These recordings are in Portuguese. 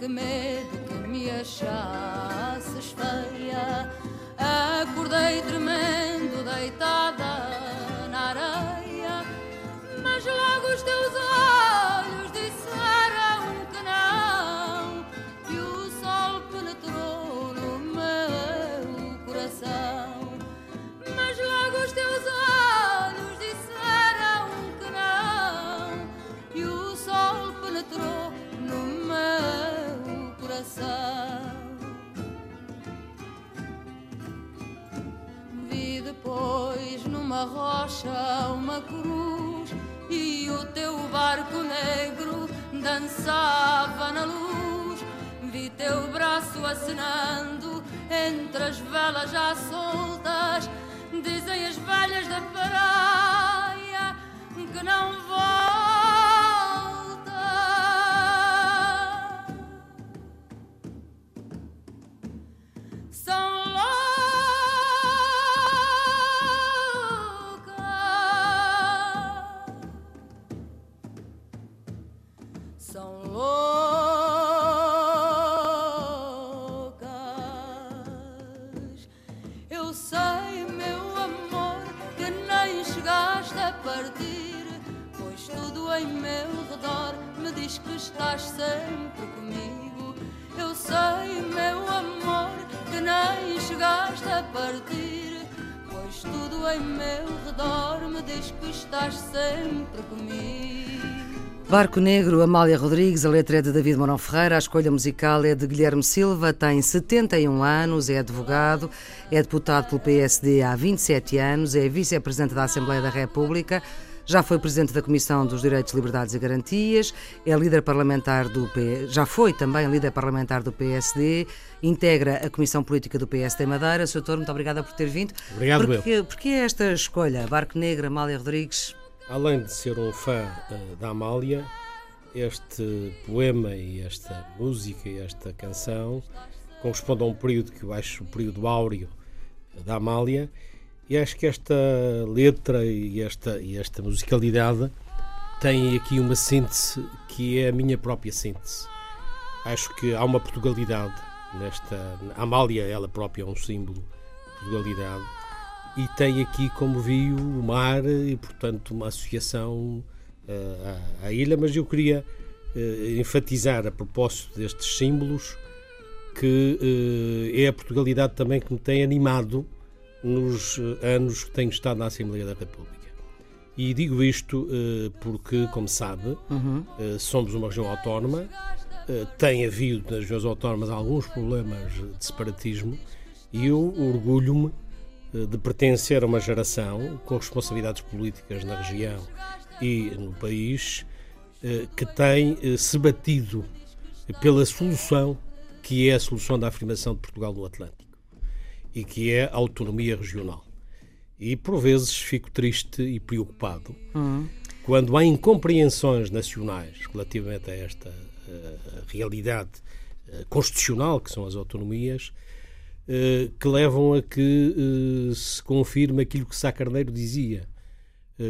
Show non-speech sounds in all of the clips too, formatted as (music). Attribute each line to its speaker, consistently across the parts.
Speaker 1: que medo que me achasses numa rocha uma cruz e o teu barco negro dançava na luz. Vi teu braço acenando entre as velas já soltas. Dizem as velhas da praia que não volta. Estás sempre comigo.
Speaker 2: Barco Negro, Amália Rodrigues, a letra é de David Morão Ferreira, a escolha musical é de Guilherme Silva, tem 71 anos, é advogado, é deputado pelo PSD há 27 anos, é vice-presidente da Assembleia da República, já foi presidente da Comissão dos Direitos, Liberdades e Garantias, é líder parlamentar do P... já foi também líder parlamentar do PSD, integra a Comissão Política do PSD Madeira. Sr. Doutor, muito obrigada por ter vindo.
Speaker 3: Obrigado,
Speaker 2: Porquê, porquê esta escolha? Barco Negro, Amália Rodrigues,
Speaker 3: Além de ser um fã uh, da Amália, este poema e esta música e esta canção correspondem a um período que eu acho o período áureo da Amália e acho que esta letra e esta, e esta musicalidade têm aqui uma síntese que é a minha própria síntese. Acho que há uma Portugalidade nesta. A Amália, ela própria, é um símbolo de Portugalidade e tem aqui, como vi, o mar e, portanto, uma associação uh, à, à, ilha. Mas eu queria uh, enfatizar, a propósito destes símbolos, que uh, é a Portugalidade também que me tem animado nos anos que tenho estado na Assembleia da República. E digo isto porque, como sabe, uhum. somos uma região autónoma, tem havido nas regiões autónomas alguns problemas de separatismo e eu orgulho-me de pertencer a uma geração com responsabilidades políticas na região e no país que tem se batido pela solução que é a solução da afirmação de Portugal no Atlântico e que é a autonomia regional. E por vezes fico triste e preocupado uhum. quando há incompreensões nacionais relativamente a esta uh, realidade uh, constitucional que são as autonomias uh, que levam a que se confirme aquilo que Sá Carneiro dizia.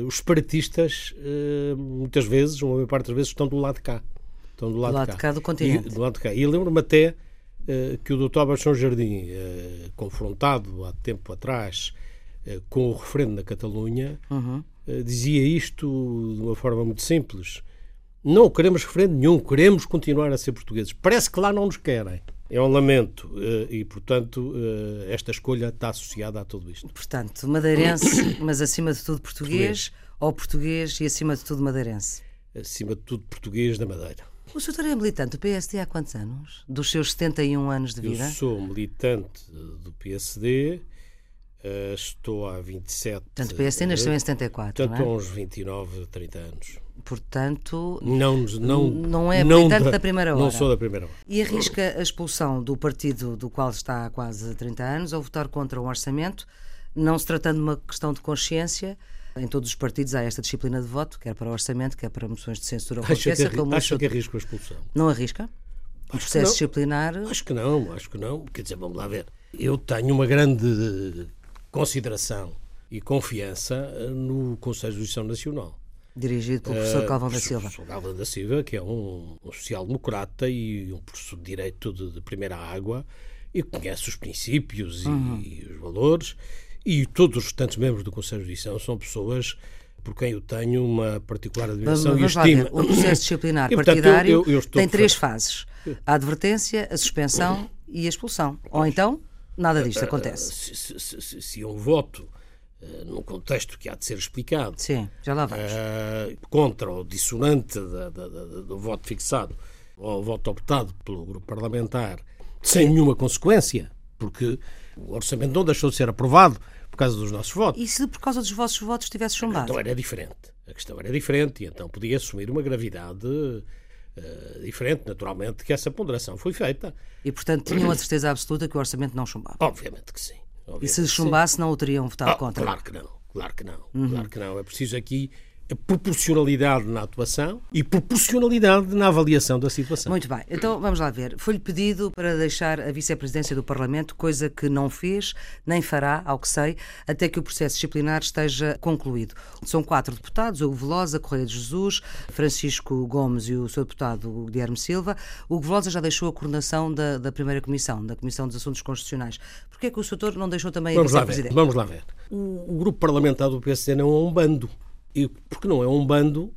Speaker 3: os separatistas, muitas vezes, uma maior parte das vezes, estão do lado de cá. Estão
Speaker 2: do lado, do lado de, cá. cá do continente.
Speaker 3: E, do lado de cá. E lembro-me até que o Dr. Baixão Jardim, confrontado há tempo atrás com o referendo na Catalunha, uhum. dizia isto de uma forma muito simples. Não queremos referendo nenhum, queremos continuar a ser portugueses. Parece que lá não nos querem. É um lamento e, portanto, esta escolha está associada a tudo isto.
Speaker 2: Portanto, madeirense, (coughs) mas acima de tudo português, português, ou português e acima de tudo madeirense?
Speaker 3: Acima de tudo português da Madeira.
Speaker 2: O senhor é militante do PSD há quantos anos? Dos seus 71 anos de vida?
Speaker 3: Eu sou militante do PSD, uh, estou há 27
Speaker 2: Portanto, o PSD nasceu em 74,
Speaker 3: portanto,
Speaker 2: não é?
Speaker 3: há uns 29, 30 anos.
Speaker 2: Portanto,
Speaker 3: não, não,
Speaker 2: não é militante da, da, primeira hora.
Speaker 3: Não sou da primeira hora.
Speaker 2: E arrisca a expulsão do partido do qual está há quase 30 anos ou votar contra um orçamento, não se tratando de uma questão de consciência, em todos os partidos há esta disciplina de voto, quer para o orçamento, quer para moções de censura ou consciência.
Speaker 3: Acha que, arri acha que arrisca a expulsão?
Speaker 2: Não arrisca? O processo disciplinar.
Speaker 3: Acho que não, acho que não. Quer dizer, vamos lá ver. Eu tenho uma grande consideração e confiança no Conselho de Justiça Nacional.
Speaker 2: Dirigido pelo professor Calvão da Silva.
Speaker 3: Professor Calvão da Silva, que é um, um social-democrata e um professor de direito de, de, primeira água e conhece os princípios uhum. e, e, os valores. E todos os restantes membros do Conselho de Justiça são pessoas por quem eu tenho uma particular admiração
Speaker 2: vamos,
Speaker 3: vamos e estima.
Speaker 2: O processo disciplinar (coughs) e, portanto, partidário eu, eu, eu tem três fases: a advertência, a suspensão e a expulsão. Ou então, nada disto acontece.
Speaker 3: Se, se, se, se um voto Uh, num contexto que há de ser explicado.
Speaker 2: Sim, já lá vamos.
Speaker 3: Uh, contra o dissonante da, da, da, do voto fixado ou voto optado pelo grupo parlamentar, sem nenhuma consequência, porque o orçamento não deixou de ser aprovado por causa dos nossos votos.
Speaker 2: E se por causa dos vossos votos tivesse chumbado?
Speaker 3: Então era diferente. A questão era diferente e então podia assumir uma gravidade uh, diferente, naturalmente, que essa ponderação foi feita.
Speaker 2: E, portanto, tinham a certeza absoluta que o orçamento não chumbava?
Speaker 3: Obviamente que sim.
Speaker 2: E se chumbasse, não o teriam votado
Speaker 3: ah,
Speaker 2: contra?
Speaker 3: Claro que não, claro que não, uhum. claro que não. É preciso aqui proporcionalidade na atuação e proporcionalidade na avaliação da situação.
Speaker 2: Muito bem, então vamos lá ver. Foi-lhe pedido para deixar a vice-presidência do Parlamento, coisa que não fez, nem fará, ao que sei, até que o processo disciplinar esteja concluído. São quatro deputados, Hugo Velosa, Correia de Jesus, Francisco Gomes e o seu deputado Guilherme Silva. Hugo Velosa já deixou a coordenação da, da primeira comissão, da Comissão dos Assuntos Constitucionais. Porquê é que o Soutor não deixou também
Speaker 3: vamos
Speaker 2: a vice-presidência?
Speaker 3: Vamos lá ver. O, o grupo parlamentar do PSD não é um bando. E porque não é um bando,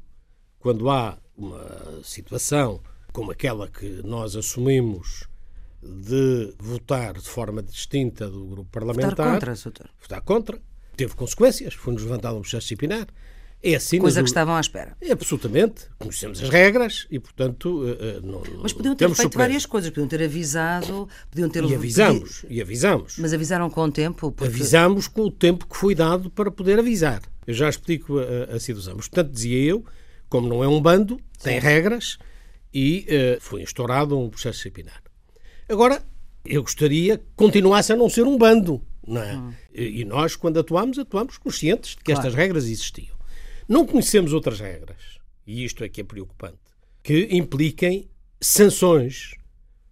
Speaker 3: quando há uma situação como aquela que nós assumimos de votar de forma distinta do grupo parlamentar.
Speaker 2: Votar contra.
Speaker 3: Votar contra. Teve consequências, foi-nos levantado um processo disciplinar. É assim,
Speaker 2: Coisa que estavam à espera.
Speaker 3: É, absolutamente. Conhecemos as regras e, portanto, eh, eh, não,
Speaker 2: Mas podiam ter feito várias coisas. Podiam ter avisado, podiam ter...
Speaker 3: E avisamos, e avisamos.
Speaker 2: Mas avisaram com o tempo?
Speaker 3: Porque... Avisamos com o tempo que foi dado para poder avisar. Eu já explico a, a. Mas, portanto, dizia eu, como não é um bando, tem Sim. regras e uh, foi instaurado um processo disciplinar. Agora, eu gostaria que continuasse a não ser um bando. Não é? Hum. E, e nós, quando atuamos, atuamos conscientes de que claro. estas regras existiam. Não conhecemos outras regras, e isto é que é preocupante, que impliquem sanções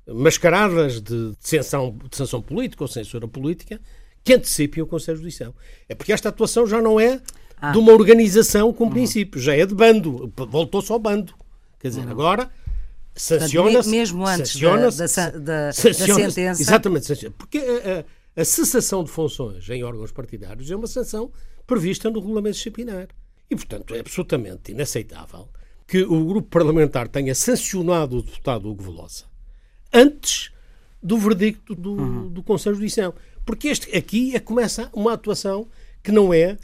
Speaker 3: mascaradas de, de, sanção, de sanção política ou censura política que antecipem o Conselho de Judicial. É porque esta atuação já não é ah. de uma organização com uhum. princípios, já é de bando, voltou-se ao bando. Quer dizer, uhum. agora sanciona-se.
Speaker 2: Mesmo antes sanciona da, da, da, da, sentença.
Speaker 3: Exatamente, porque a, a, a, cessação de funções em órgãos partidários é uma sanção prevista no regulamento disciplinar. E, portanto, é absolutamente inaceitável que o grupo parlamentar tenha sancionado o deputado Hugo Velosa antes do verdicto do, uhum. do Conselho Judicial. Porque este aqui é, começa uma atuação que não é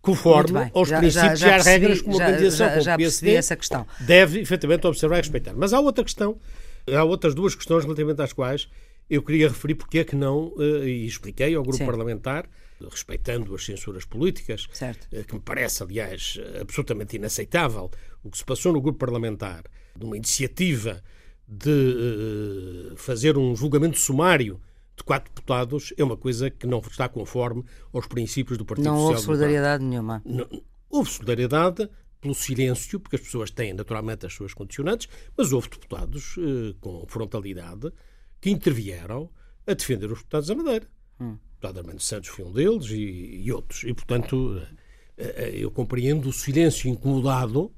Speaker 3: conforme aos já, princípios já, já e às regras como organização
Speaker 2: já, já, percebi essa questão.
Speaker 3: deve efetivamente observar e respeitar. Mas há outra questão, há outras duas questões relativamente às quais eu queria referir porque é que não, eh, e expliquei ao grupo Sim. parlamentar, respeitando as censuras políticas,
Speaker 2: certo.
Speaker 3: Eh, que me parece, aliás, absolutamente inaceitável o que se passou no grupo parlamentar, de uma iniciativa de uh, fazer um julgamento sumário de quatro deputados, é uma coisa que não está conforme aos princípios do Partido
Speaker 2: não
Speaker 3: Social.
Speaker 2: Não houve solidariedade nenhuma.
Speaker 3: Não, houve solidariedade pelo silêncio, porque as pessoas têm naturalmente as suas condicionantes, mas houve deputados uh, com frontalidade que intervieram a defender os deputados da Madeira. Hum deputado Armando Santos foi um deles e, e outros. E, portanto, eh, eh, eu compreendo o silêncio incomodado,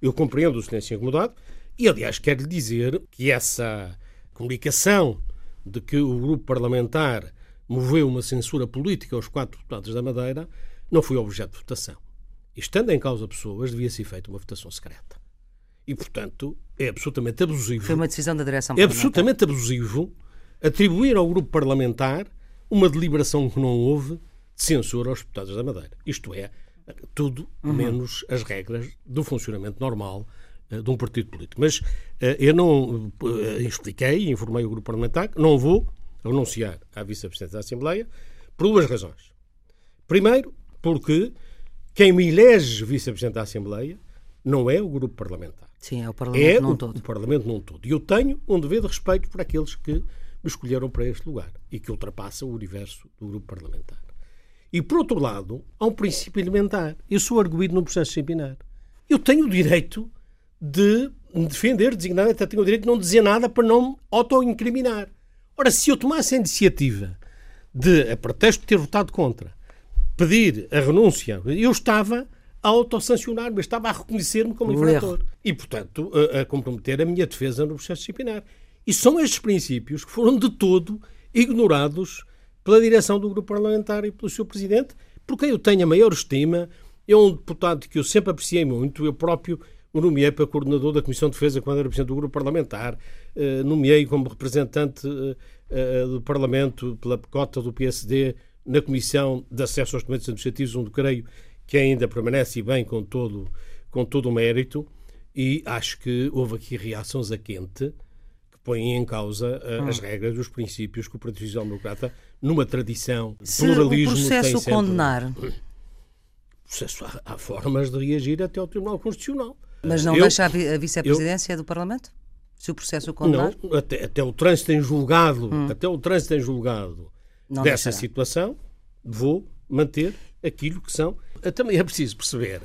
Speaker 3: eu compreendo o silêncio incomodado, e, aliás, quero lhe dizer que essa comunicação de que o grupo parlamentar moveu uma censura política aos quatro deputados da Madeira não foi objeto de votação. E, estando em causa pessoas, devia ser feita uma votação secreta. E, portanto, é absolutamente abusivo.
Speaker 2: Foi uma decisão da direção
Speaker 3: É absolutamente abusivo atribuir ao grupo parlamentar uma deliberação que não houve de censura aos deputados da Madeira. Isto é, tudo uhum. menos as regras do funcionamento normal uh, de um partido político. Mas uh, eu não uh, expliquei, informei o grupo parlamentar que não vou anunciar à vice-presidente da Assembleia por duas razões. Primeiro, porque quem me elege vice-presidente da Assembleia não é o grupo parlamentar.
Speaker 2: Sim, é o Parlamento
Speaker 3: é
Speaker 2: num todo.
Speaker 3: o Parlamento num todo. E eu tenho um dever de respeito por aqueles que me escolheram para este lugar e que ultrapassa o universo do grupo parlamentar. E, por outro lado, há um princípio elementar. Eu sou arguído num processo disciplinar. Eu tenho o direito de me defender, designadamente, até tenho o direito de não dizer nada para não me auto-incriminar. Ora, se eu tomasse a iniciativa de, a pretexto de ter votado contra, pedir a renúncia, eu estava a autossancionar, mas estava a reconhecer-me como infrator. E, portanto, a, a, comprometer a minha defesa no processo disciplinar. E são estes princípios que foram de todo ignorados pela direção do grupo parlamentar e pelo seu presidente, por quem eu tenho a maior estima. É um deputado que eu sempre apreciei muito, eu próprio o nomeei para coordenador da Comissão de Defesa quando era presidente do grupo parlamentar, uh, nomeei como representante uh, uh, do Parlamento pela cota do PSD na Comissão de Acesso aos Documentos Administrativos, onde creio que ainda permanece bem com todo, com todo o mérito, e acho que houve aqui reações a quente. que põem em causa hum. as regras, os princípios que o Partido Social Democrata, numa tradição de
Speaker 2: Se
Speaker 3: pluralismo,
Speaker 2: o processo
Speaker 3: tem sempre...
Speaker 2: condenar...
Speaker 3: Processo, há, há formas de reagir até ao Tribunal Constitucional.
Speaker 2: Mas não eu, deixa a vice-presidência do Parlamento? Se o processo o condenar?
Speaker 3: Não, até, até o trânsito em julgado, hum. até o trânsito em julgado não dessa deixará. situação, vou manter aquilo que são. Também é preciso perceber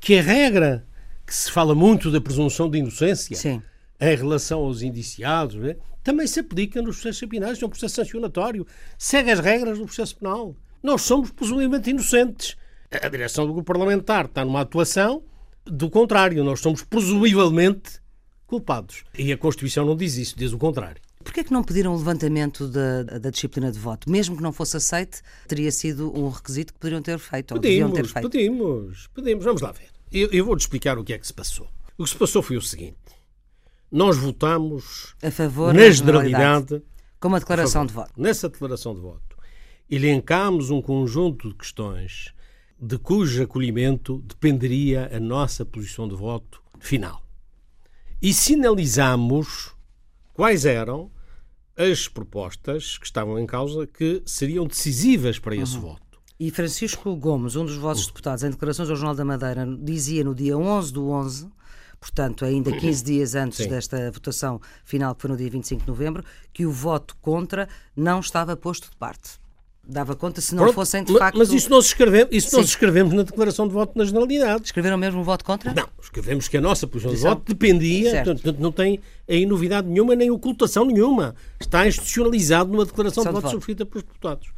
Speaker 3: que a regra que se fala muito da presunção de inocência Sim. Em relação aos indiciados né, também se aplica nos processos disciplinares, é um processo sancionatório. Segue as regras do processo penal. Nós somos presumivelmente inocentes. A direção do grupo parlamentar está numa atuação do contrário, nós somos presumivelmente culpados. E a Constituição não diz isso, diz o contrário.
Speaker 2: Porquê é que não pediram o levantamento da, da, disciplina de voto? Mesmo que não fosse aceite, teria sido um requisito que poderiam ter feito.
Speaker 3: Pedimos,
Speaker 2: ter feito.
Speaker 3: pedimos, pedimos. Vamos lá ver. Eu, eu vou-te explicar o que é que se passou. O que se passou foi o seguinte. Nós votamos
Speaker 2: a favor
Speaker 3: na generalidade
Speaker 2: com uma declaração de voto.
Speaker 3: Nessa declaração de voto, elencámos um conjunto de questões de cujo acolhimento dependeria a nossa posição de voto final. E sinalizamos quais eram as propostas que estavam em causa que seriam decisivas para esse uhum. voto.
Speaker 2: E Francisco Gomes, um dos vossos deputados, em declarações ao Jornal da Madeira, dizia no dia 11 do 11, portanto, ainda 15 dias antes Sim. desta votação final, que foi no dia 25 de novembro, que o voto contra não estava posto de parte dava conta se não Pronto, fossem de facto.
Speaker 3: Mas isso nós escrevemos, isso nós escrevemos na declaração de voto na generalidade.
Speaker 2: Escreveram mesmo o voto contra?
Speaker 3: Não, escrevemos que a nossa posição de voto dependia, portanto, não tem aí novidade nenhuma nem ocultação nenhuma. Está institucionalizado numa declaração de, de voto, voto subscrita pelos deputados.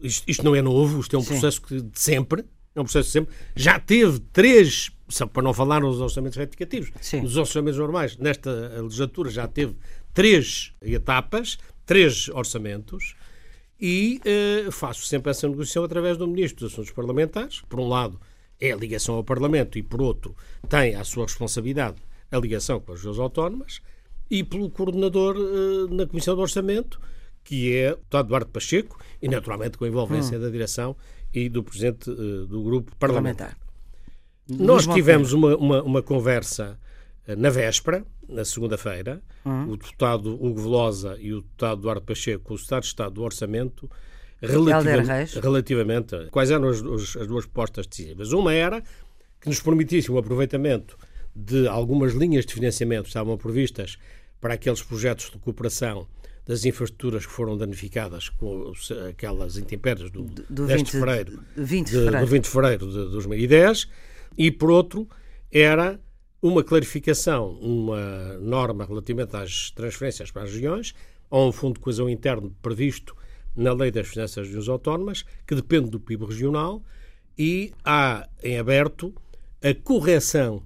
Speaker 3: Isto, isto, não é novo, isto é um Sim. processo que, de sempre. É um processo de sempre. Já teve três, para não falar nos orçamentos retificativos, Sim. nos orçamentos normais, nesta legislatura já teve três etapas, três orçamentos e uh, faço sempre essa negociação através do Ministro dos Assuntos Parlamentares. Por um lado, é a ligação ao Parlamento e, por outro, tem à sua responsabilidade a ligação com as duas autónomas e pelo coordenador uh, na Comissão do Orçamento, que é o deputado Eduardo Pacheco, e naturalmente com a envolvência hum. da direção e do Presidente do Grupo Parlamentar. parlamentar. Nós tivemos uma, uma, uma conversa na véspera, na segunda-feira, uhum. o deputado Hugo Velosa e o deputado Eduardo Pacheco, o Secretário de Estado do Orçamento, relativamente, relativamente a quais eram as, as duas propostas decisivas. Uma era que nos permitisse um aproveitamento de algumas linhas de financiamento que estavam previstas para aqueles projetos de cooperação das infraestruturas que foram danificadas com aquelas intempéries do, do 20, de fevereiro,
Speaker 2: 20 de fevereiro.
Speaker 3: Do 20 de fevereiro de 2010 e, por outro, era uma clarificação, uma norma relativamente às transferências para as regiões, a um fundo de coesão interno previsto na Lei das Finanças Regiões Autónomas, que depende do PIB regional, e há em aberto a correção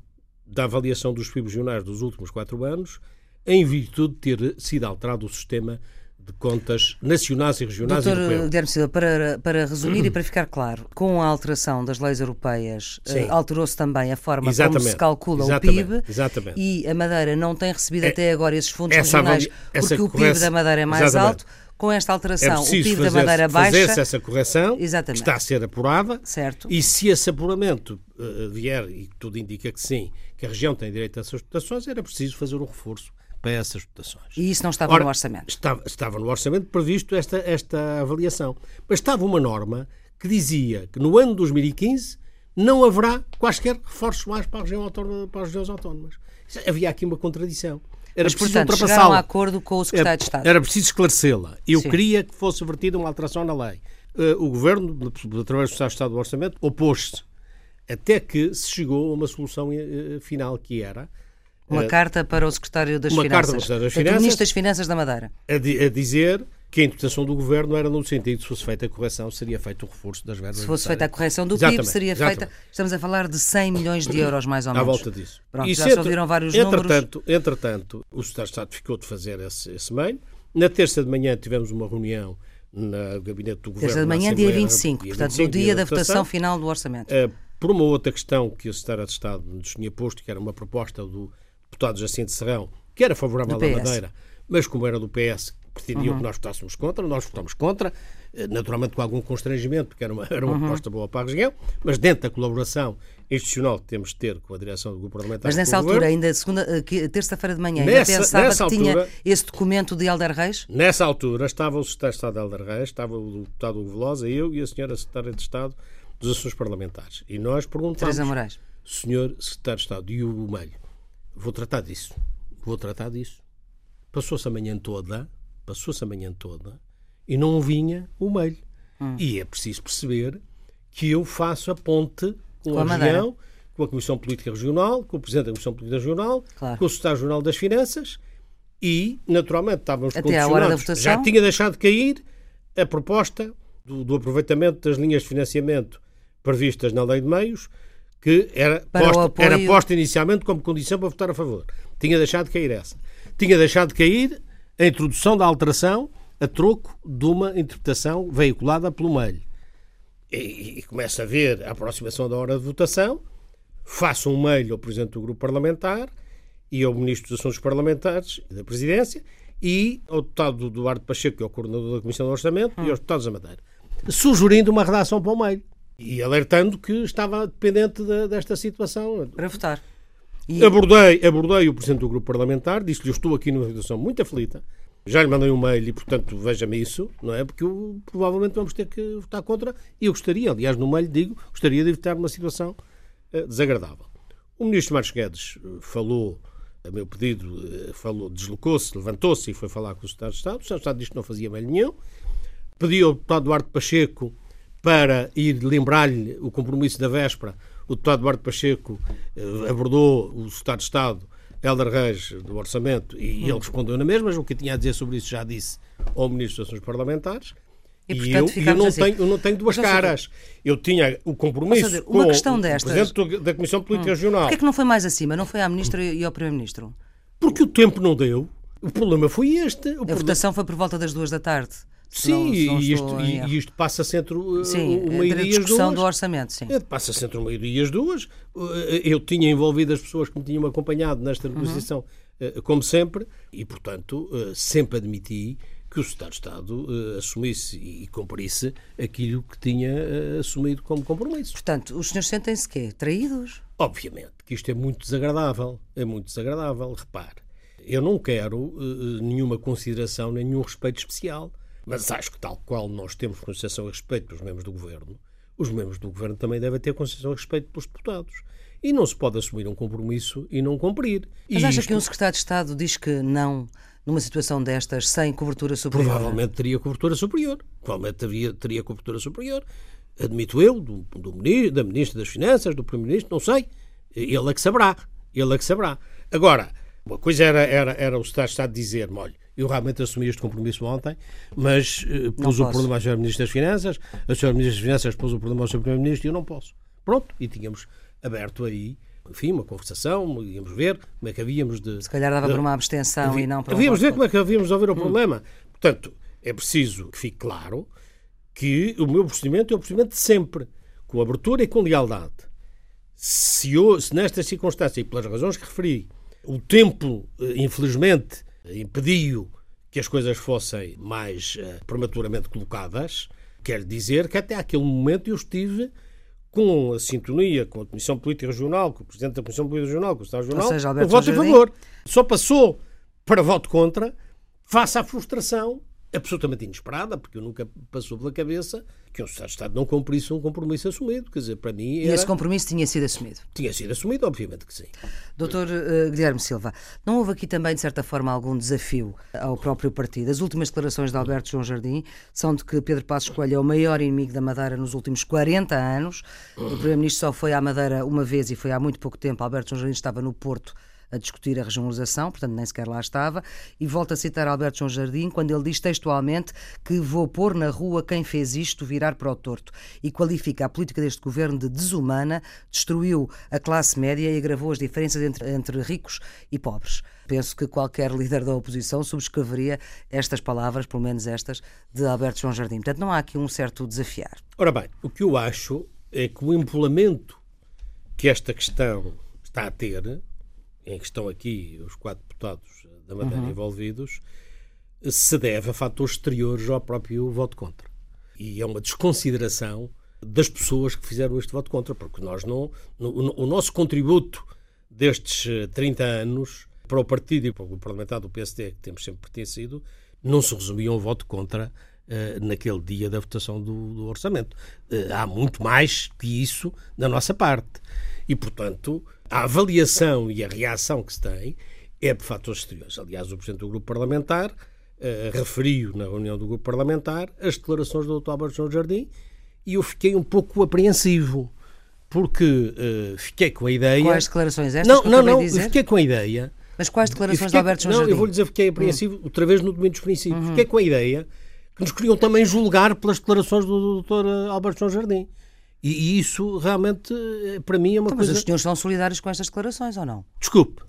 Speaker 3: da avaliação dos PIB regionais dos últimos quatro anos, em virtude de ter sido alterado o sistema de contas nacionais e regionais
Speaker 2: Doutor europeu. Guilherme Silva, para, para resumir e (clears throat) para ficar claro, com a alteração das leis europeias, eh, alterou-se também a forma exatamente, como se calcula o PIB
Speaker 3: exatamente.
Speaker 2: e a Madeira não tem recebido é, até agora esses fundos regionais porque o PIB da Madeira é mais exatamente. alto. Com esta alteração, é o PIB fazer, da Madeira baixa.
Speaker 3: Fazer-se essa correção, exatamente. está a ser apurada,
Speaker 2: certo.
Speaker 3: e se esse apuramento uh, vier, e tudo indica que sim, que a região tem direito a essas dotações, era preciso fazer um reforço para essas dotações.
Speaker 2: E isso não estava Ora, no orçamento?
Speaker 3: Estava, estava no orçamento previsto esta, esta avaliação. Mas estava uma norma que dizia que no ano 2015 não haverá quaisquer reforços mais para, a região autónoma, para as regiões autónomas. Havia aqui uma contradição.
Speaker 2: Era Mas, preciso portanto, chegaram a acordo com o Secretário de Estado.
Speaker 3: Era preciso esclarecê-la. Eu Sim. queria que fosse vertida uma alteração na lei. Uh, o Governo, através do Secretário de Estado do Orçamento, opôs-se até que se chegou a uma solução uh, final que era
Speaker 2: uma uh, carta para o Secretário das
Speaker 3: uma
Speaker 2: Finanças.
Speaker 3: Carta para o Secretário das Finanças.
Speaker 2: Ministro das Finanças da Madeira.
Speaker 3: A, di a, dizer que a interpretação do governo era no sentido de se fosse feita a correção, seria feito o reforço das verbas.
Speaker 2: Se fosse feita a correção do
Speaker 3: exatamente,
Speaker 2: PIB, seria
Speaker 3: exatamente.
Speaker 2: feita. Estamos a falar de 100 milhões de euros, mais ou
Speaker 3: À
Speaker 2: menos.
Speaker 3: volta disso.
Speaker 2: Pronto,
Speaker 3: Isso
Speaker 2: já se
Speaker 3: entre-
Speaker 2: ouviram vários
Speaker 3: entretanto,
Speaker 2: números.
Speaker 3: Entretanto, o Secretário de Estado ficou de fazer esse, esse mail. Na terça de manhã tivemos uma reunião no gabinete do governo.
Speaker 2: Terça de manhã, dia
Speaker 3: Assembleia,
Speaker 2: 25,
Speaker 3: dia
Speaker 2: portanto,
Speaker 3: 25,
Speaker 2: no dia da votação final do orçamento.
Speaker 3: Eh, por uma outra questão que o Secretário de Estado nos tinha posto, que era uma proposta do deputado Jacinto Serrão, que era favorável à. Madeira, mas como era do PS, pretendiam
Speaker 2: Uhum.
Speaker 3: que nós votássemos contra, nós votamos contra, eh, naturalmente com algum constrangimento, porque era uma, era uma
Speaker 2: Uhum.
Speaker 3: proposta boa para a região, mas dentro da colaboração institucional que temos de ter com a direção do grupo parlamentar.
Speaker 2: Mas nessa altura,
Speaker 3: Governo,
Speaker 2: ainda segunda, eh, terça-feira de manhã, ainda
Speaker 3: Nessa-
Speaker 2: pensava
Speaker 3: nessa
Speaker 2: que tinha
Speaker 3: altura-
Speaker 2: esse documento de Helder Reis?
Speaker 3: Nessa altura estava o Secretário de Estado de Helder Reis, estava o deputado Hugo Velosa, eu e a senhora Secretária de Estado dos Assuntos Parlamentares. E nós perguntámos,
Speaker 2: Teresa Moraes.
Speaker 3: senhor Secretário de Estado e o Melho, vou tratar disso, vou tratar disso. Passou-se a manhã toda, passou-se a manhã toda, e não vinha o Melho.
Speaker 2: Hum.
Speaker 3: E é preciso perceber que eu faço a ponte com,
Speaker 2: Com a
Speaker 3: a, região, com a Comissão Política Regional, com o Presidente da Comissão Política Regional,
Speaker 2: Claro.
Speaker 3: com o Secretário-Geral das Finanças e, naturalmente, estávamos
Speaker 2: Até à hora da votação?
Speaker 3: Já tinha deixado de cair a proposta do, do aproveitamento das linhas de financiamento previstas na Lei de Meios, que era posta,
Speaker 2: apoio-
Speaker 3: era posta inicialmente como condição para votar a favor. Tinha deixado de cair essa. Tinha deixado de cair a introdução da alteração a troco de uma interpretação veiculada pelo meio. E, e começa a ver a aproximação da hora de votação, faço um mail ao Presidente do Grupo Parlamentar e ao Ministro dos Assuntos Parlamentares e da Presidência e ao deputado Duarte Pacheco, que é o coordenador da Comissão do Orçamento, e aos deputados da Madeira, sugerindo uma redação para o mail e alertando que estava dependente da- desta situação.
Speaker 2: Para votar. E,
Speaker 3: Abordei, abordei o Presidente do Grupo Parlamentar, disse-lhe: Eu estou aqui numa situação muito aflita, já lhe mandei um mail e, portanto, veja-me isso, não é? Porque eu, provavelmente vamos ter que votar contra. E eu gostaria, aliás, no mail digo, gostaria de evitar uma situação eh, desagradável. O Ministro Marcos Guedes eh, falou, a meu pedido, eh, falou, deslocou-se, levantou-se e foi falar com o Secretário de Estado. O Secretário de Estado disse que não fazia mail nenhum. Pediu ao deputado Duarte Pacheco para ir lembrar-lhe o compromisso da véspera. O deputado Duarte Pacheco eh, abordou o Secretário de Estado, Helder Reis, do Orçamento, e ele respondeu na mesma, mas o que tinha a dizer sobre isso já disse ao Ministro dos Assuntos Parlamentares.
Speaker 2: E,
Speaker 3: E, eu, eu, não
Speaker 2: assim.
Speaker 3: tenho, eu não tenho duas
Speaker 2: Mas,
Speaker 3: caras. Eu tinha o compromisso
Speaker 2: Sr. uma
Speaker 3: com
Speaker 2: questão
Speaker 3: o
Speaker 2: destas-
Speaker 3: Presidente da Comissão Política Regional.
Speaker 2: Porquê é que não foi mais acima? Não foi à Ministra e ao Primeiro-Ministro?
Speaker 3: Porque o tempo não deu. O problema foi este. O
Speaker 2: A
Speaker 3: problema-
Speaker 2: votação foi por volta das duas da tarde. Se não-
Speaker 3: Sim,
Speaker 2: se não
Speaker 3: e, isto, e- isto passa-se entre o,
Speaker 2: Sim,
Speaker 3: o
Speaker 2: entre a discussão
Speaker 3: duas.
Speaker 2: do orçamento, sim.
Speaker 3: É, Passa-se entre meio-dia e as duas. Eh, Eu tinha envolvido as pessoas que me tinham acompanhado nesta
Speaker 2: Uhum.
Speaker 3: negociação, eh, como sempre, e, portanto, eh, sempre admiti que o Secretário de Estado eh, assumisse e cumprisse aquilo que tinha eh, assumido como compromisso.
Speaker 2: Portanto, os senhores sentem-se quê? Traídos?
Speaker 3: Obviamente que isto é muito desagradável. É muito desagradável. Repare, eu não quero eh, nenhuma consideração, nenhum respeito especial. Mas acho que, tal qual nós temos consideração e respeito pelos membros do governo, os membros do governo também devem ter consideração e respeito pelos deputados. E não se pode assumir um compromisso e não cumprir. E
Speaker 2: Mas acha
Speaker 3: isto
Speaker 2: que um secretário de Estado diz que não numa situação destas, sem cobertura superior?
Speaker 3: provavelmente teria cobertura superior. Provavelmente teria, teria cobertura superior. Admito eu, do, do ministro, da Ministra das Finanças, do Primeiro-Ministro, não sei. Ele é que saberá. Ele é que saberá. Agora, uma coisa era, era, era o Secretário de Estado dizer-me, olha, eu realmente assumi este compromisso ontem, mas eh, pus o problema à Sra. Ministra das Finanças, a Sra. Ministra das Finanças pôs o problema ao Sr. Primeiro-Ministro e eu não posso. Pronto, e tínhamos aberto aí, enfim, uma conversação, íamos ver como é que havíamos de...
Speaker 2: Se calhar dava
Speaker 3: de-
Speaker 2: para uma abstenção e não para um
Speaker 3: Havíamos
Speaker 2: voto
Speaker 3: ver como é que havíamos de resolver o problema. Portanto, é preciso que fique claro que o meu procedimento é o procedimento de sempre, com abertura e com lealdade. Se, eu, se nesta circunstância, e pelas razões que referi, o tempo, eh, infelizmente, impediu que as coisas fossem mais eh, prematuramente colocadas, quer dizer que até aquele momento eu estive com a sintonia com a Comissão Política Regional, com o Presidente da Comissão Política Regional, com o Estado Regional,
Speaker 2: seja,
Speaker 3: o voto
Speaker 2: Jardim.
Speaker 3: favor. Só passou para voto contra, face à frustração absolutamente inesperada, porque eu nunca passou pela cabeça que um Estado não cumprisse um compromisso assumido. Quer dizer, para mim
Speaker 2: E
Speaker 3: era-
Speaker 2: esse compromisso tinha sido assumido.
Speaker 3: tinha sido assumido, obviamente que sim.
Speaker 2: Doutor eh, Guilherme Silva, não houve aqui também, de certa forma, algum desafio ao próprio partido? As últimas declarações de Alberto João Jardim são de que Pedro Passos Coelho é o maior inimigo da Madeira nos últimos 40 anos. O Primeiro-Ministro só foi à Madeira uma vez e foi há muito pouco tempo. Alberto João Jardim estava no Porto a discutir a regionalização, portanto nem sequer lá estava, e volto a citar Alberto João Jardim quando ele diz textualmente que vou pôr na rua quem fez isto virar para o torto e qualifica a política deste governo de desumana, destruiu a classe média e agravou as diferenças entre, entre ricos e pobres. Penso que qualquer líder da oposição subscreveria estas palavras, pelo menos estas, de Alberto João Jardim. Portanto, não há aqui um certo desafiar.
Speaker 3: Ora bem, o que eu acho é que o empolamento que esta questão está a ter, em que estão aqui os quatro deputados da Madeira uhum. envolvidos, se deve a fatores exteriores ao próprio voto contra. E é uma desconsideração das pessoas que fizeram este voto contra, porque nós não. No, o nosso contributo destes 30 anos para o partido e para o parlamentar do PSD, que temos sempre pertencido, não se resumia a um voto contra uh, naquele dia da votação do, do orçamento. Uh, há muito mais que isso da nossa parte. E, portanto, a avaliação e a reação que se tem é por fatores exteriores. Aliás, o Presidente do Grupo Parlamentar uh, referiu na reunião do Grupo Parlamentar as declarações do Dr. Alberto João Jardim e eu fiquei um pouco apreensivo porque uh, fiquei com a ideia.
Speaker 2: Quais declarações estas?
Speaker 3: Não, não, não. Fiquei com a ideia
Speaker 2: mas quais declarações fiquei, de Alberto João
Speaker 3: Não,
Speaker 2: Jardim?
Speaker 3: eu vou lhe dizer que é apreensivo, hum. outra vez no domínio dos princípios. Uhum. Fiquei com a ideia que nos queriam também julgar pelas declarações do Dr. Alberto João Jardim. E, e, isso realmente, eh, para mim, é uma
Speaker 2: então,
Speaker 3: coisa...
Speaker 2: Mas os senhores são solidários com estas declarações ou não?
Speaker 3: Desculpe.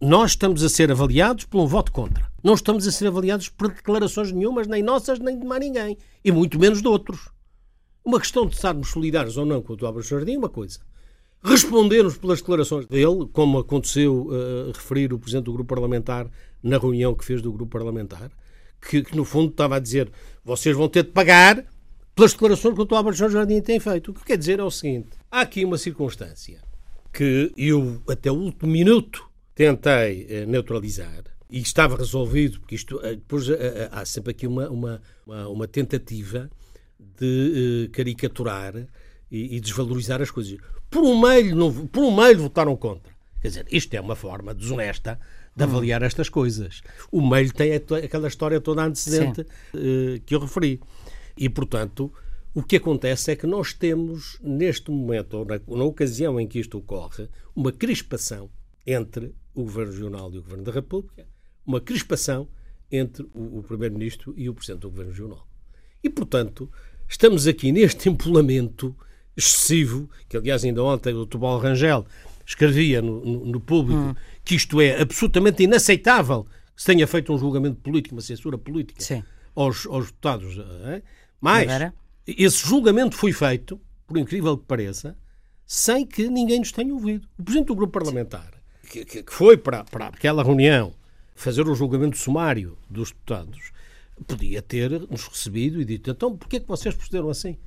Speaker 3: Nós estamos a ser avaliados por um voto contra. Não estamos a ser avaliados por declarações nenhumas, nem nossas, nem de mais ninguém. E muito menos de outros. Uma questão de estarmos solidários ou não com o Dr. Jardim é uma coisa respondermos pelas declarações dele, como aconteceu uh, referir o Presidente do Grupo Parlamentar na reunião que fez do Grupo Parlamentar, que, que, no fundo estava a dizer vocês vão ter de pagar pelas declarações que o Dr. João Jardim tem feito. O que quer dizer é o seguinte, há aqui uma circunstância que eu até o último minuto tentei uh, neutralizar e estava resolvido, porque isto uh, depois há sempre aqui uma, uma, uma, tentativa de caricaturar e, e desvalorizar as coisas por um meio, por um meio votaram contra. Quer dizer, isto é uma forma desonesta de avaliar hum. estas coisas. O meio tem aquela história toda antecedente que eu referi. E, portanto, o que acontece é que nós temos, neste momento, ou na, na, ocasião em que isto ocorre, uma crispação entre o Governo Regional e o Governo da República, uma crispação entre o, o Primeiro-Ministro e o Presidente do Governo Regional. E, portanto, estamos aqui neste (laughs) empolamento excessivo, que aliás ainda ontem o Tubal Rangel escrevia no, no, no público hum. que isto é absolutamente inaceitável que se tenha feito um julgamento político, uma censura política aos, aos deputados. É? Mas esse julgamento foi feito, por incrível que pareça, sem que ninguém nos tenha ouvido. O Presidente do Grupo Parlamentar, que, que foi para, para aquela reunião fazer o julgamento sumário dos deputados, podia ter nos recebido e dito então porquê é que vocês procederam assim?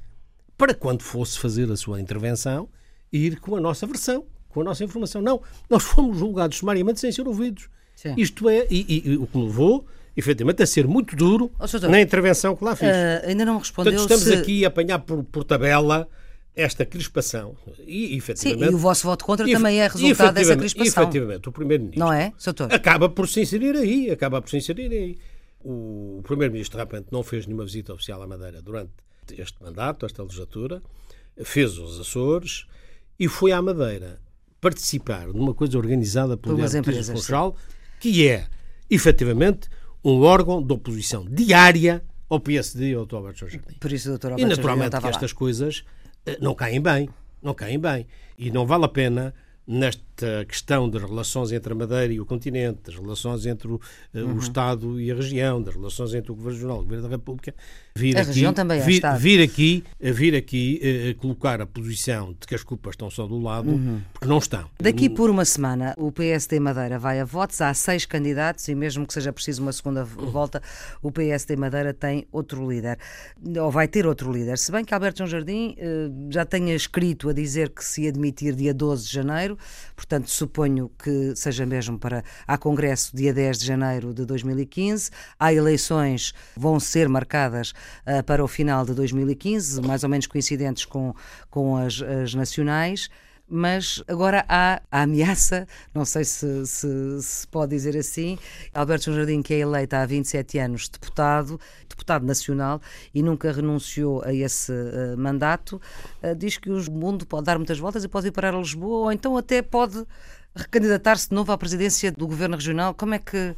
Speaker 3: para quando fosse fazer a sua intervenção, ir com a nossa versão, com a nossa informação. Não, nós fomos julgados sumariamente sem ser ouvidos. Sim. Isto é, e, e, o que me levou, efetivamente, a ser muito duro oh, na intervenção que lá fiz.
Speaker 2: Uh, ainda não respondeu
Speaker 3: Portanto, estamos
Speaker 2: se...
Speaker 3: aqui a apanhar por, por tabela esta crispação. E, efetivamente,
Speaker 2: Sim, e o vosso voto contra também é resultado dessa crispação.
Speaker 3: Efetivamente, o Primeiro-Ministro
Speaker 2: não é, Soutor?
Speaker 3: acaba por se inserir aí, acaba por se inserir aí. O Primeiro-Ministro, de repente, não fez nenhuma visita oficial à Madeira durante este mandato, esta legislatura, fez os Açores e foi à Madeira participar numa coisa organizada pelo Diário Notícias Funchal, que é, efetivamente, um órgão de oposição diária ao PSD e ao Dr. Alberto Jardim.
Speaker 2: Por isso, Dr.
Speaker 3: Alberto E naturalmente que estas coisas eh, não caem bem, não caem bem. E não vale a pena nesta questão das relações entre a Madeira e o continente, das relações entre o, uh, uhum. o Estado e a região, das relações entre o Governo Regional e o Governo da República, vir
Speaker 2: a
Speaker 3: aqui,
Speaker 2: região também é
Speaker 3: vir, vir aqui, vir aqui uh, colocar a posição de que as culpas estão só do lado, uhum. porque não estão.
Speaker 2: Daqui por uma semana, o PSD Madeira vai a votos, há seis candidatos e mesmo que seja preciso uma segunda volta, o PSD Madeira tem outro líder, ou vai ter outro líder. Se bem que Alberto João Jardim já tenha escrito a dizer que se admitir dia 12 de janeiro, portanto suponho que seja mesmo para. Há Congresso dia 10 de janeiro de 2015, há eleições, vão ser marcadas uh, para o final de 2015, mais ou menos coincidentes com, com as, as nacionais mas agora há a ameaça, não sei se, se, se, pode dizer assim, Alberto Jardim, que é eleito há 27 anos deputado, deputado nacional e nunca renunciou a esse uh, mandato, uh, diz que o mundo pode dar muitas voltas e pode ir parar a Lisboa ou então até pode recandidatar-se de novo à presidência do Governo Regional. Como é que,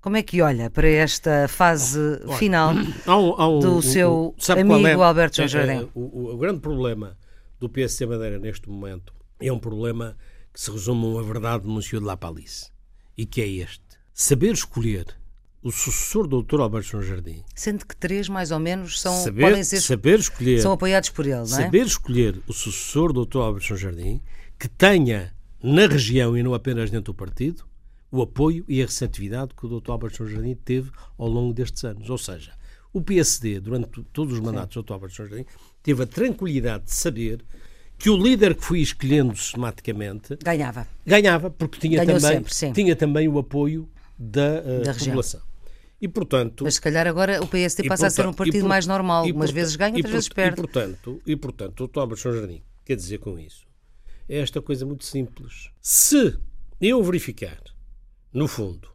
Speaker 2: como é que olha para esta fase Olha, final há um, há um, do seu amigo é? Alberto João é, Jardim? É,
Speaker 3: o, o, grande problema do PSC Madeira neste momento é um problema que se resume a uma verdade do Monsieur de La Palice, e que é este. Saber escolher o sucessor do Dr. Alberto João Jardim.
Speaker 2: Sendo que três, mais ou menos, são, saber, podem ser,
Speaker 3: saber escolher,
Speaker 2: são apoiados por ele, não é?
Speaker 3: Saber escolher o sucessor do Dr. Alberto João Jardim, que tenha na região e não apenas dentro do partido, o apoio e a receptividade que o Dr. Alberto João Jardim teve ao longo destes anos. Ou seja, o PSD, durante todos os mandatos Sim. do Dr. Alberto João Jardim, teve a tranquilidade de saber que o líder que fui escolhendo sistematicamente
Speaker 2: ganhava.
Speaker 3: Ganhava, porque tinha, também, sempre, tinha também o apoio da, uh, da população. E, portanto,
Speaker 2: Mas se calhar agora o PSD passa portanto, a ser um partido mais normal. Umas vezes ganha, outras vezes perde.
Speaker 3: E portanto, e, portanto o. Alberto João Jardim quer dizer com isso é esta coisa muito simples. Se eu verificar, no fundo,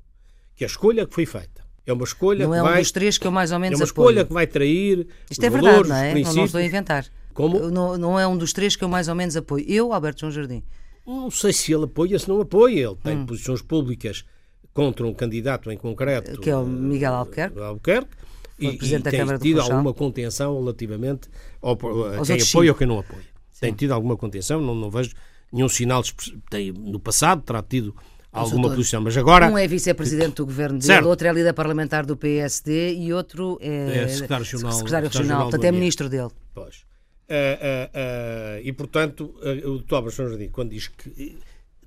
Speaker 3: que a escolha que foi feita é uma escolha
Speaker 2: não
Speaker 3: que
Speaker 2: é
Speaker 3: vai,
Speaker 2: um dos três que eu mais ou menos
Speaker 3: É uma escolha que vai trair
Speaker 2: Isto é verdade, não é? Não, não estou a inventar. Como? Não, não, é um dos três que eu mais ou menos apoio. Eu, Alberto João Jardim.
Speaker 3: Não sei se ele apoia, se não apoia. Ele tem hum. posições públicas contra um candidato em concreto.
Speaker 2: Que é o Miguel Albuquerque.
Speaker 3: Albuquerque e, e tem tido alguma contenção relativamente ao, a quem apoia ou quem não apoia. Sim. Tem tido alguma contenção, não, não vejo nenhum sinal. Tem, no passado terá tido alguma posição, mas agora...
Speaker 2: Um é vice-presidente do governo dele, certo. outro é líder parlamentar do PSD e outro é,
Speaker 3: é secretário regional,
Speaker 2: secretário regional portanto é ministro dele.
Speaker 3: Pois. Uh, uh, uh, e, portanto, o Dr. São Jardim, quando diz que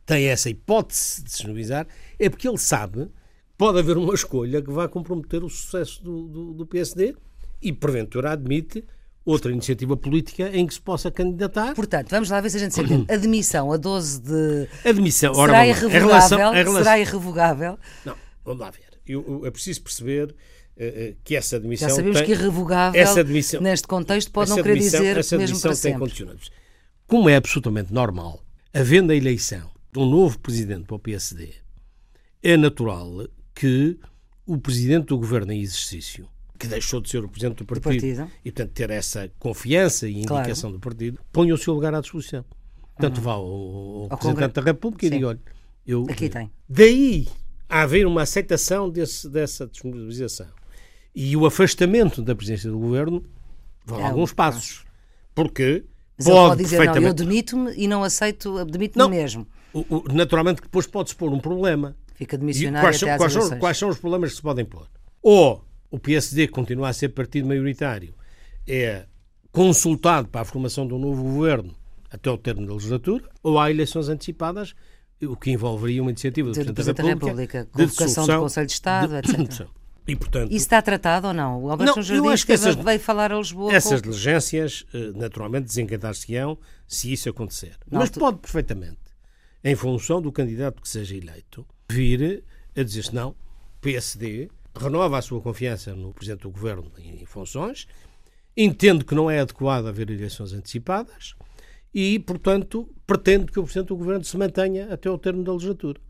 Speaker 3: tem essa hipótese de se noviar, é porque ele sabe que pode haver uma escolha que vai comprometer o sucesso do, do, do PSD e, porventura, admite outra iniciativa política em que se possa candidatar.
Speaker 2: Portanto, vamos lá ver se a gente se entende. (coughs) Admissão a 12 de.
Speaker 3: Admissão,
Speaker 2: ora, será irrevogável? Relação, relação... Será irrevogável?
Speaker 3: Não, vamos lá ver. Eu, eu, é preciso perceber que essa admissão.
Speaker 2: Já sabemos
Speaker 3: tem,
Speaker 2: que irrevogável, essa admissão, neste contexto, pode não querer admissão, dizer essa mesmo para tem condicionantes.
Speaker 3: Como é absolutamente normal, havendo a eleição de um novo presidente para o PSD, é natural que o presidente do governo em exercício que deixou de ser o presidente do partido, do partido. e, portanto, ter essa confiança e indicação claro. do partido, ponha o seu lugar à disposição. Portanto, uhum. vá ao, ao, ao Presidente da República Sim. e diga: olha, eu.
Speaker 2: Aqui tem.
Speaker 3: Daí a haver uma aceitação desse, dessa disponibilização e o afastamento da presidência do governo vão é, alguns passos. Porque
Speaker 2: Mas pode, pode dizer, perfeitamente... não, eu demito-me e não aceito, demito-me mesmo.
Speaker 3: O, o, naturalmente, depois pode-se pôr um problema.
Speaker 2: Fica demissionário quais,
Speaker 3: até quais, são, quais são os problemas que se podem pôr? Ou o PSD continua a ser partido maioritário, é consultado para a formação de um novo governo até o termo da legislatura, ou há eleições antecipadas, o que envolveria uma iniciativa do,
Speaker 2: Presidente da República, República convocação do Conselho de Estado, de, etc.
Speaker 3: E, portanto,
Speaker 2: Isso está tratado ou não? O Alberto não, Jardim eu acho que essas, veio falar a Lisboa.
Speaker 3: Essas com... diligências, eh, naturalmente, desencadear-se-ão se isso acontecer. Não, Mas tu... pode perfeitamente, em função do candidato que seja eleito, vir a dizer-se não, PSD renova a sua confiança no Presidente do Governo em funções, entende que não é adequado haver eleições antecipadas e, portanto, pretende que o Presidente do Governo se mantenha até ao termo da legislatura.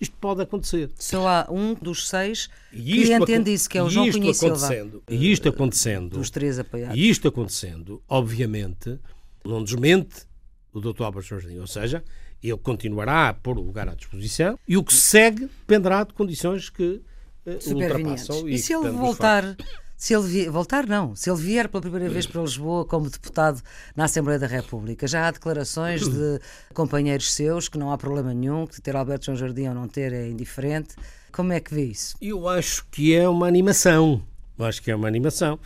Speaker 3: Isto pode acontecer.
Speaker 2: Só há um dos seis que entende isso, que é o João Cunha
Speaker 3: acontecendo, E isto acontecendo...
Speaker 2: Dos três apoiados.
Speaker 3: E isto acontecendo, obviamente, não desmente o Dr. Álvaro Jardim, ou seja, ele continuará a pôr o lugar à disposição e o que se segue dependerá de condições que ultrapassam.
Speaker 2: E, e se ele voltar, se ele vier, voltar não, se ele vier pela primeira vez para Lisboa como deputado na Assembleia da República, já há declarações de companheiros seus que não há problema nenhum, que ter Alberto João Jardim ou não ter é indiferente. Como é que vê isso?
Speaker 3: Eu acho que é uma animação. Eu acho que é uma animação.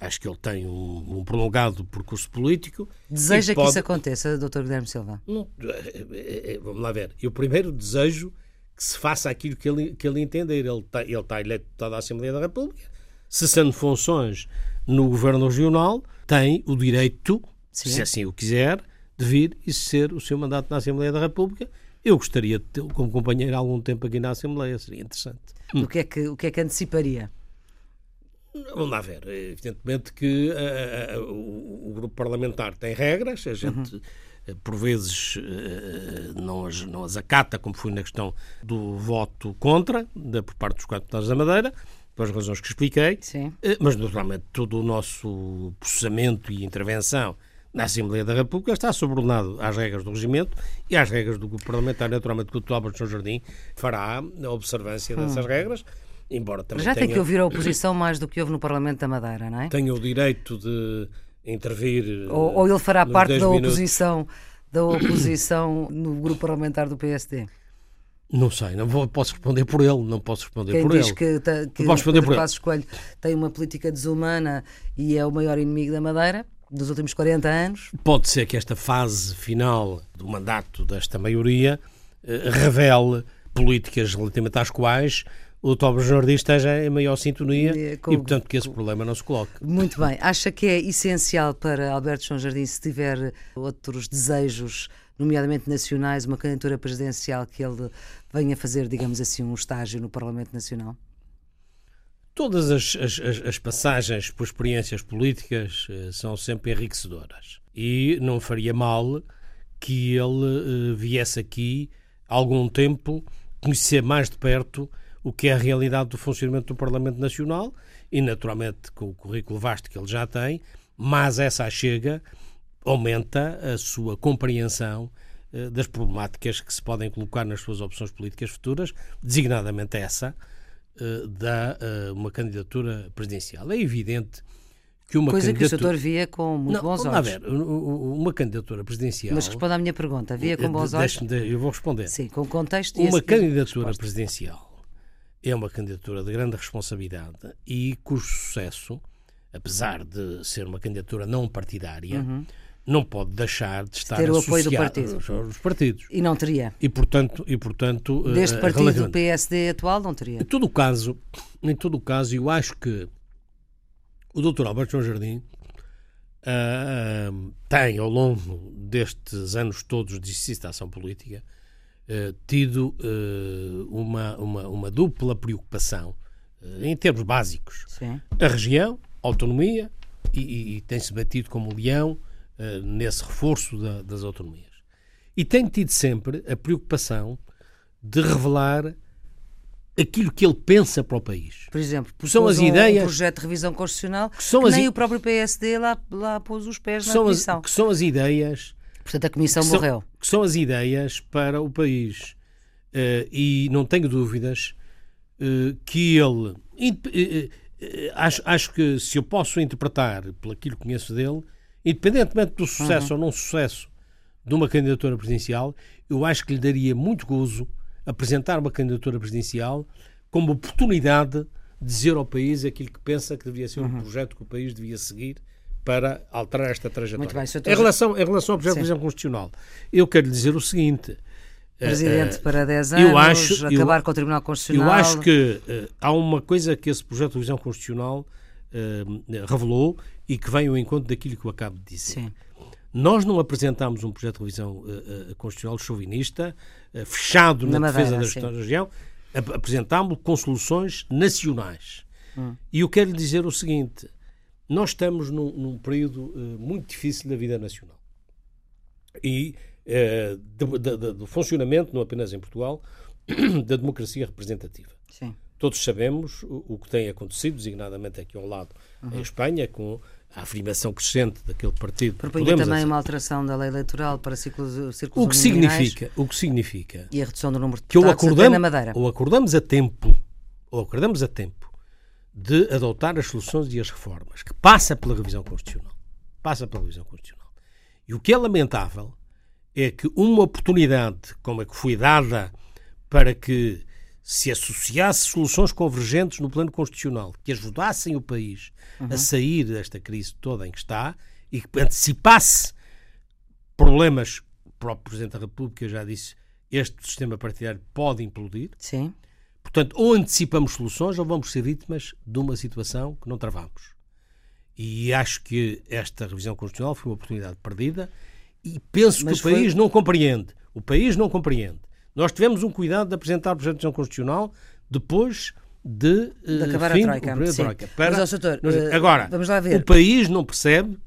Speaker 3: Acho que ele tem um, um prolongado percurso político.
Speaker 2: Deseja pode... que isso aconteça, Dr. Guilherme Silva?
Speaker 3: Não, é, é, é, vamos lá ver. Eu primeiro desejo que se faça aquilo que ele, que ele entender. Ele está, ele está eleito deputado da Assembleia da República, cessando funções no Governo Regional, tem o direito, Sim. se assim o quiser, de vir e ser o seu mandato na Assembleia da República. Eu gostaria de tê-lo como companheiro há algum tempo aqui na Assembleia, seria interessante.
Speaker 2: O que é que, o que, é que anteciparia?
Speaker 3: Vamos lá ver. Evidentemente que uh, uh, o, o, grupo parlamentar tem regras, a gente. Uhum eh, por vezes eh, não as, não as acata, como foi na questão do voto contra, da, por parte dos quatro deputados da Madeira, pelas razões que expliquei,
Speaker 2: Sim.
Speaker 3: Eh, mas naturalmente todo o nosso processamento e intervenção na Assembleia da República está subordinado às regras do regimento e às regras do grupo parlamentar, naturalmente, que o Álvaro de São Jardim fará a observância dessas hum. regras. Embora também
Speaker 2: Já
Speaker 3: tenha,
Speaker 2: tem que ouvir a oposição mais do que houve no Parlamento da Madeira, não é?
Speaker 3: Tenha o direito de intervir.
Speaker 2: Ou, ou ele fará parte da oposição, da oposição no grupo parlamentar do PSD?
Speaker 3: Não sei, não vou, posso responder por ele, não posso responder
Speaker 2: Quem
Speaker 3: por
Speaker 2: diz
Speaker 3: ele.
Speaker 2: que, que
Speaker 3: posso responder por
Speaker 2: Passos Coelho tem uma política desumana e é o maior inimigo da Madeira dos últimos 40 anos?
Speaker 3: Pode ser que esta fase final do mandato desta maioria eh, revele políticas relativamente às quais o Tobre Jordi esteja em maior sintonia e, com, e, portanto, que esse problema não se coloque.
Speaker 2: Muito bem. Acha que é essencial para Alberto João Jardim, se tiver outros desejos, nomeadamente nacionais, uma candidatura presidencial, que ele venha fazer, digamos assim, um estágio no Parlamento Nacional?
Speaker 3: Todas as, as, as passagens por experiências políticas eh, são sempre enriquecedoras. E não faria mal que ele eh, viesse aqui algum tempo conhecer mais de perto o que é a realidade do funcionamento do Parlamento Nacional e, naturalmente, com o currículo vasto que ele já tem, mas essa chega aumenta a sua compreensão eh, das problemáticas que se podem colocar nas suas opções políticas futuras, designadamente essa eh, da eh, uma candidatura presidencial. É evidente que uma
Speaker 2: Coisa
Speaker 3: candidatura...
Speaker 2: que o doutor via com muito não, bons olhos.
Speaker 3: A ver, uma candidatura presidencial...
Speaker 2: Mas responda à minha pergunta. Via com bons olhos?
Speaker 3: Eu vou responder.
Speaker 2: Sim, com contexto
Speaker 3: Uma candidatura presidencial é uma candidatura de grande responsabilidade e cujo sucesso, apesar de ser uma candidatura não partidária, uhum. não pode deixar de estar
Speaker 2: ter
Speaker 3: o
Speaker 2: apoio do partido.
Speaker 3: aos partidos.
Speaker 2: E não teria.
Speaker 3: E portanto, e portanto
Speaker 2: deste uh, partido do PSD atual não teria.
Speaker 3: Em todo o caso, em todo o caso, eu acho que o Dr. Alberto João Jardim uh, tem ao longo destes anos todos de ação política eh, tido uh, uma, uma, uma, dupla preocupação uh, em termos básicos.
Speaker 2: Sim.
Speaker 3: A região, a autonomia, e, e, e tem-se batido como leão nesse reforço da, das autonomias. E tem tido sempre a preocupação de revelar aquilo que ele pensa para o país.
Speaker 2: Por exemplo, são as um, ideias, um projeto de revisão constitucional que, são que nem o próprio PSD lá, lá pôs os pés
Speaker 3: na
Speaker 2: são.
Speaker 3: As, que são as ideias
Speaker 2: Portanto, a Comissão
Speaker 3: que
Speaker 2: morreu.
Speaker 3: São, que são as ideias para o país. Uh, e não tenho dúvidas uh, que ele. Uh, acho, acho que se eu posso interpretar pelo que conheço dele, independentemente do sucesso uhum. ou não sucesso de uma candidatura presidencial, eu acho que lhe daria muito gozo apresentar uma candidatura presidencial como oportunidade de dizer ao país aquilo que pensa que devia ser uhum. um projeto que o país devia seguir para alterar esta trajetória.
Speaker 2: Muito bem,
Speaker 3: em, relação, em relação ao projeto de revisão constitucional, eu quero lhe dizer o seguinte.
Speaker 2: Presidente uh, para 10 anos, eu acho, acabar eu, com o Tribunal Constitucional.
Speaker 3: Eu acho que uh, há uma coisa que esse projeto de revisão constitucional uh, revelou e que vem ao encontro daquilo que eu acabo de dizer.
Speaker 2: Sim.
Speaker 3: Nós não apresentámos um projeto de revisão constitucional chauvinista, fechado na, na defesa da da região, apresentámos com soluções nacionais. Hum. E eu quero lhe dizer o seguinte: nós estamos num, num período uh, muito difícil da vida nacional. E uh, de, de, de, do funcionamento, não apenas em Portugal, (clears throat) da democracia representativa.
Speaker 2: Sim.
Speaker 3: Todos sabemos o, o, que tem acontecido, designadamente aqui ao lado, uhum. em Espanha, com a afirmação crescente daquele partido.
Speaker 2: Propunha também uma alteração da lei eleitoral para círculos, círculos
Speaker 3: o que significa O que significa...
Speaker 2: E a redução do número de
Speaker 3: que ou acordamos, na Madeira. Ou acordamos a tempo, ou acordamos a tempo de adotar as soluções e as reformas, que passa pela revisão constitucional. Passa pela revisão constitucional. E o que é lamentável é que uma oportunidade como a que foi dada para que se associasse soluções convergentes no plano constitucional que ajudassem o país uhum. a sair desta crise toda em que está e que antecipasse problemas, o próprio Presidente da República já disse, este sistema partidário pode implodir.
Speaker 2: Sim.
Speaker 3: Portanto, ou antecipamos soluções ou vamos ser vítimas de uma situação que não travamos. E acho que esta revisão constitucional foi uma oportunidade perdida e penso Mas que o país foi... não compreende. O país não compreende. Nós tivemos um cuidado de apresentar o projeto de revisão constitucional depois de,
Speaker 2: de acabar fim, a troika.
Speaker 3: troika. Para,
Speaker 2: Mas, doutor,
Speaker 3: uh, agora,
Speaker 2: vamos lá ver.
Speaker 3: o país não percebe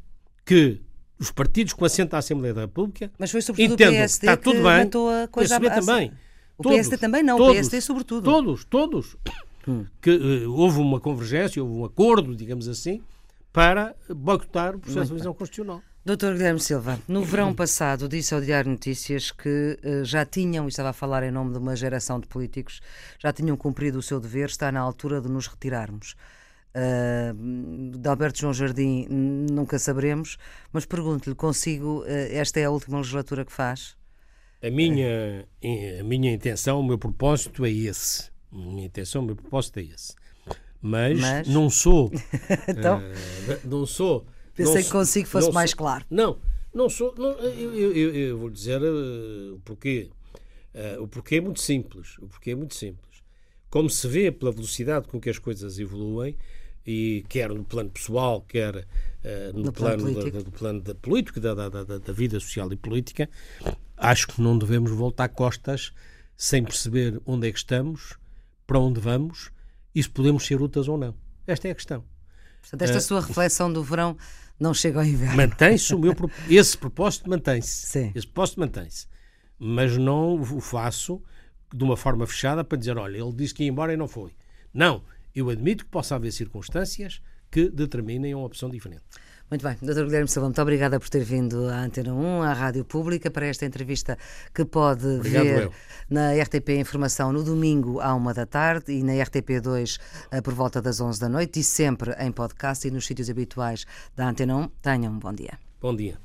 Speaker 3: que os partidos com assento à Assembleia da República
Speaker 2: Mas foi sobretudo entendam, o PSD
Speaker 3: está tudo
Speaker 2: que
Speaker 3: bem,
Speaker 2: a coisa
Speaker 3: a, também.
Speaker 2: O todos, PSD também não, todos, o PSD sobretudo.
Speaker 3: Todos, todos. Hum. Que uh, houve uma convergência, houve um acordo, digamos assim, para boicotar o processo de revisão constitucional.
Speaker 2: Doutor Guilherme Silva, no verão passado disse ao Diário Notícias que uh, já tinham, e estava a falar em nome de uma geração de políticos, já tinham cumprido o seu dever, está na altura de nos retirarmos. Uh, de Alberto João Jardim nunca saberemos, mas pergunto-lhe, consigo, uh, esta é a última legislatura que faz?
Speaker 3: A minha, a minha intenção, o meu propósito é esse. A minha intenção, o meu propósito é esse. Mas, mas... não sou. (laughs) então? Uh, não sou
Speaker 2: Pensei que consigo fosse sou, mais claro.
Speaker 3: Não, não sou. Não, eu, eu, eu, vou dizer uh, o porquê. Uh, o porquê é muito simples. O porquê é muito simples. Como se vê pela velocidade com que as coisas evoluem, e quer no plano pessoal, quer uh, no, no, plano, plano da, do plano da político, da, da, da, da, vida social e política, acho que não devemos voltar costas sem perceber onde é que estamos, para onde vamos e se podemos ser úteis ou não. Esta é a questão.
Speaker 2: Portanto, esta uh, sua reflexão do verão não chega ao inverno.
Speaker 3: Mantém-se o meu (laughs) esse propósito mantém-se. Esse propósito mantém-se. Mas não o faço de uma forma fechada para dizer, olha, ele disse que ia embora e não foi. Não, eu admito que possa haver circunstâncias que determinem uma opção diferente.
Speaker 2: Muito bem, Dr. Guilherme Silva, muito obrigada por ter vindo à Antena 1, à Rádio Pública, para esta entrevista que pode Obrigado, ver eu. na RTP Informação no domingo à uma da tarde e na RTP2 eh, por volta das 11 da noite e sempre em podcast e nos sítios habituais da Antena 1. Tenham um bom dia.
Speaker 3: Bom dia.